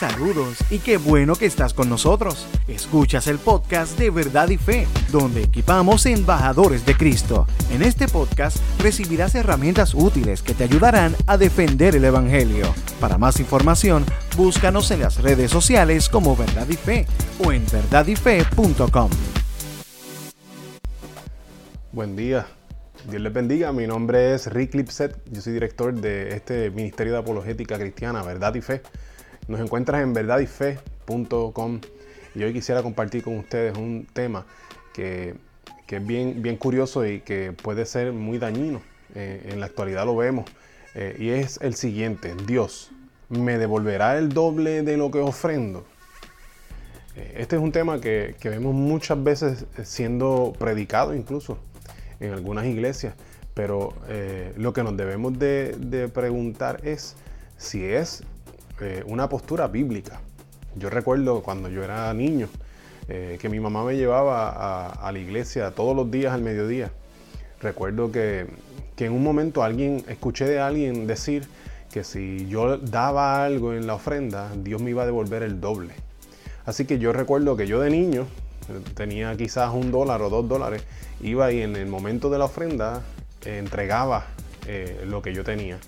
Saludos y qué bueno que estás con nosotros. Escuchas el podcast de Verdad y Fe, donde equipamos embajadores de Cristo. En este podcast recibirás herramientas útiles que te ayudarán a defender el Evangelio. Para más información, búscanos en las redes sociales como Verdad y Fe o en verdadyfe.com. Buen día. Dios les bendiga. Mi nombre es Rick Lipset. Yo soy director de este Ministerio de Apologética Cristiana, Verdad y Fe. Nos encuentras en verdadyfe.com y hoy quisiera compartir con ustedes un tema que, es bien, bien curioso y que puede ser muy dañino. Eh, en la actualidad lo vemos. Eh, y es el siguiente. Dios, ¿me devolverá el doble de lo que ofrendo? Eh, este es un tema que, vemos muchas veces siendo predicado incluso en algunas iglesias, pero lo que nos debemos de preguntar es si es eh, una postura bíblica. Yo recuerdo cuando yo era niño eh, que mi mamá me llevaba a, la iglesia todos los días al mediodía. Recuerdo que, en un momento alguien, escuché de alguien decir que si yo daba algo en la ofrenda, Dios me iba a devolver el doble. Así que yo recuerdo que yo de niño, tenía quizás un dólar o dos dólares, iba y en el momento de la ofrenda entregaba eh, lo que yo tenía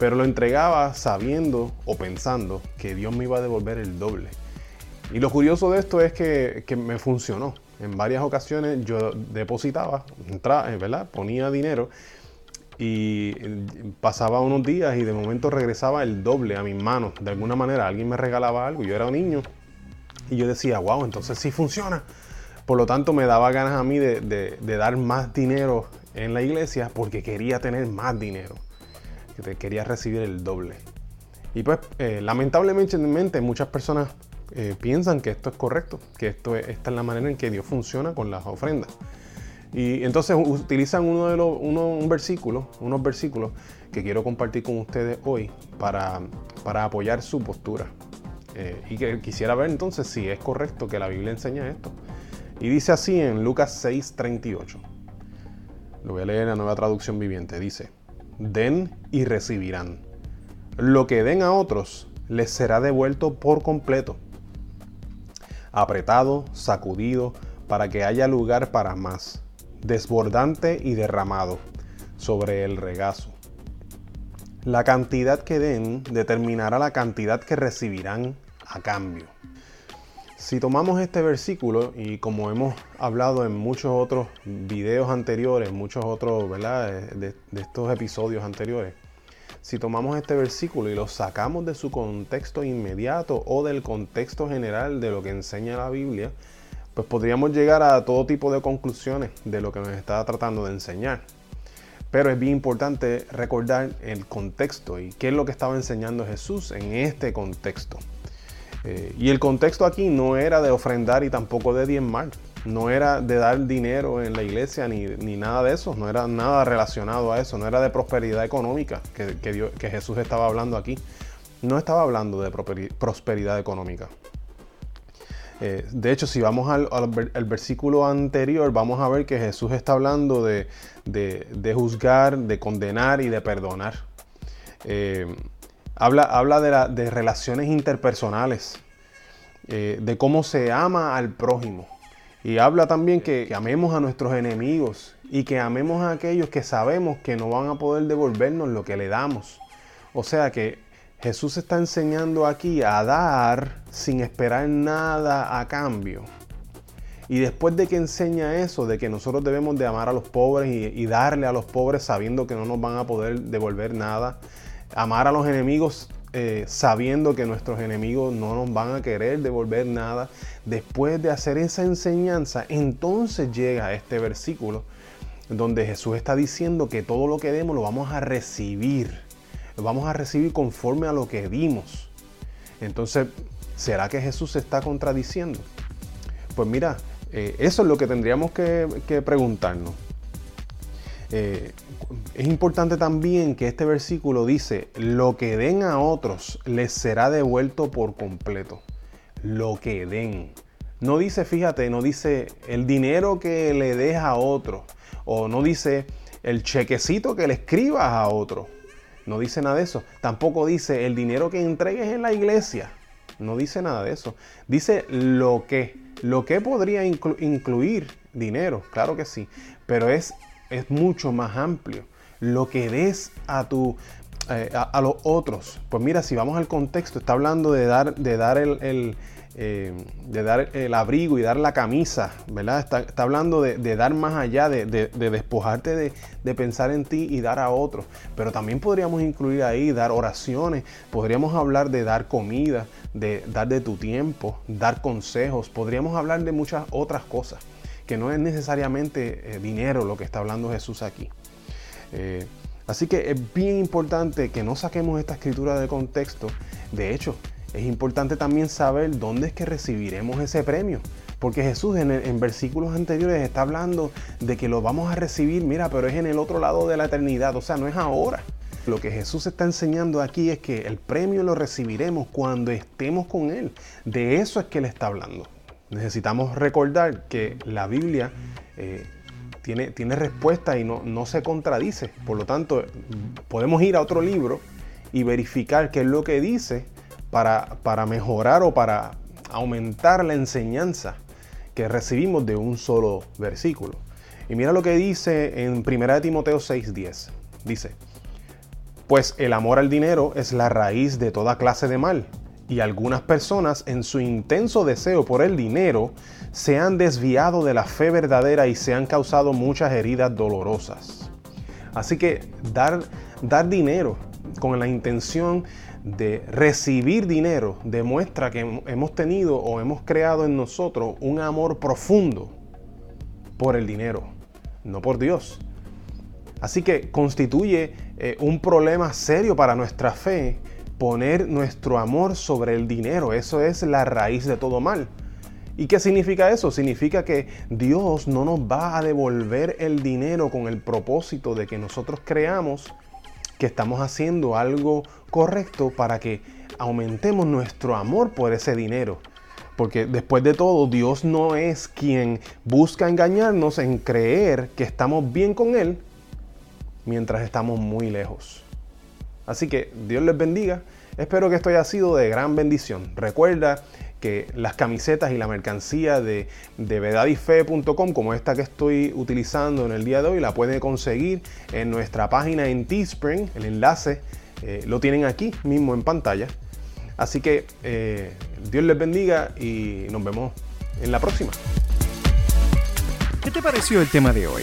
pero lo entregaba sabiendo o pensando que Dios me iba a devolver el doble. Y lo curioso de esto es que, me funcionó. En varias ocasiones yo depositaba, entraba, eh, ¿verdad? ponía dinero y eh, pasaba unos días y de momento regresaba el doble a mis manos. De alguna manera alguien me regalaba algo, yo era un niño y yo decía, wow, entonces sí funciona. Por lo tanto me daba ganas a mí de dar más dinero en la iglesia porque quería tener más dinero que quería recibir el doble. Y pues eh, lamentablemente muchas personas eh, piensan que esto es correcto, que esto esta es la manera en que Dios funciona con las ofrendas. Y entonces utilizan uno de los, un versículo, unos versículos que quiero compartir con ustedes hoy para, para apoyar su postura. Eh, y que quisiera ver entonces si es correcto que la Biblia enseña esto. Y dice así en Lucas 6:38. Lo voy a leer en la nueva traducción viviente. Dice, den y recibirán. Lo que den a otros les será devuelto por completo, apretado, sacudido, para que haya lugar para más, desbordante y derramado sobre el regazo. La cantidad que den determinará la cantidad que recibirán a cambio. Si tomamos este versículo y como hemos hablado en muchos otros videos anteriores, muchos otros. De, estos episodios anteriores, si tomamos este versículo y lo sacamos de su contexto inmediato o del contexto general de lo que enseña la Biblia, pues podríamos llegar a todo tipo de conclusiones de lo que nos está tratando de enseñar. Pero es bien importante recordar el contexto y qué es lo que estaba enseñando Jesús en este contexto. Eh, y el contexto aquí no era de ofrendar y tampoco de diezmar. No era de dar dinero en la iglesia ni, nada de eso. No era nada relacionado a eso. No era de prosperidad económica que, que, Jesús estaba hablando aquí. No estaba hablando de prosperidad económica. Eh, de hecho, si vamos al, versículo anterior, vamos a ver que Jesús está hablando de, juzgar, de condenar y de perdonar. Eh, Habla, de, relaciones interpersonales, eh, de cómo se ama al prójimo. Y habla también que, amemos a nuestros enemigos y que amemos a aquellos que sabemos que no van a poder devolvernos lo que le damos. O sea que Jesús está enseñando aquí a dar sin esperar nada a cambio. Y después de que enseña eso, de que nosotros debemos de amar a los pobres y, y darle a los pobres sabiendo que no nos van a poder devolver nada, amar a los enemigos eh, sabiendo que nuestros enemigos no nos van a querer devolver nada. Después de hacer esa enseñanza, entonces llega este versículo donde Jesús está diciendo que todo lo que demos lo vamos a recibir. Lo vamos a recibir conforme a lo que dimos. Entonces, ¿será que Jesús se está contradiciendo? Pues mira, eh, eso es lo que tendríamos que, que preguntarnos. Eh, es importante también que este versículo dice, lo que den a otros les será devuelto por completo. Lo que den. No dice, fíjate, no dice el dinero que le des a otro. O no dice el chequecito que le escribas a otro. No dice nada de eso. Tampoco dice el dinero que entregues en la iglesia. no dice nada de eso. Dice lo que, lo que podría incluir dinero, claro que sí, pero es, es mucho más amplio. Lo que des a tu, eh, a, los otros. Pues mira, si vamos al contexto, está hablando de dar, de dar el, eh, de dar el abrigo y dar la camisa, ¿verdad? Está, hablando de, dar más allá, de, despojarte de, pensar en ti y dar a otros. Pero también podríamos incluir ahí dar oraciones, podríamos hablar de dar comida, de dar de tu tiempo, dar consejos, podríamos hablar de muchas otras cosas, que no es necesariamente eh, dinero lo que está hablando Jesús aquí. Así que es bien importante que no saquemos esta escritura de contexto. De hecho, es importante también saber dónde es que recibiremos ese premio. Porque Jesús en, versículos anteriores está hablando de que lo vamos a recibir, mira, pero es en el otro lado de la eternidad, o sea, no es ahora. Lo que Jesús está enseñando aquí es que el premio lo recibiremos cuando estemos con Él. De eso es que Él está hablando. Necesitamos recordar que la Biblia eh, tiene, tiene respuesta y no, no se contradice. Por lo tanto, podemos ir a otro libro y verificar qué es lo que dice para, para mejorar o para aumentar la enseñanza que recibimos de un solo versículo. Y mira lo que dice en 1 Timoteo 6:10. Dice, pues el amor al dinero es la raíz de toda clase de mal y algunas personas en su intenso deseo por el dinero se han desviado de la fe verdadera y se han causado muchas heridas dolorosas. Así que dar, dinero con la intención de recibir dinero demuestra que hemos tenido o hemos creado en nosotros un amor profundo por el dinero, no por Dios. Así que constituye eh, un problema serio para nuestra fe poner nuestro amor sobre el dinero. Eso es la raíz de todo mal. ¿Y qué significa eso? Significa que Dios no nos va a devolver el dinero con el propósito de que nosotros creamos que estamos haciendo algo correcto para que aumentemos nuestro amor por ese dinero. Porque después de todo, Dios no es quien busca engañarnos en creer que estamos bien con Él mientras estamos muy lejos. Así que Dios les bendiga. Espero que esto haya sido de gran bendición. Recuerda que las camisetas y la mercancía de, de como esta que estoy utilizando en el día de hoy, la pueden conseguir en nuestra página en Teespring. El enlace eh, lo tienen aquí mismo en pantalla. Así que eh, Dios les bendiga y nos vemos en la próxima. ¿Qué te pareció el tema de hoy?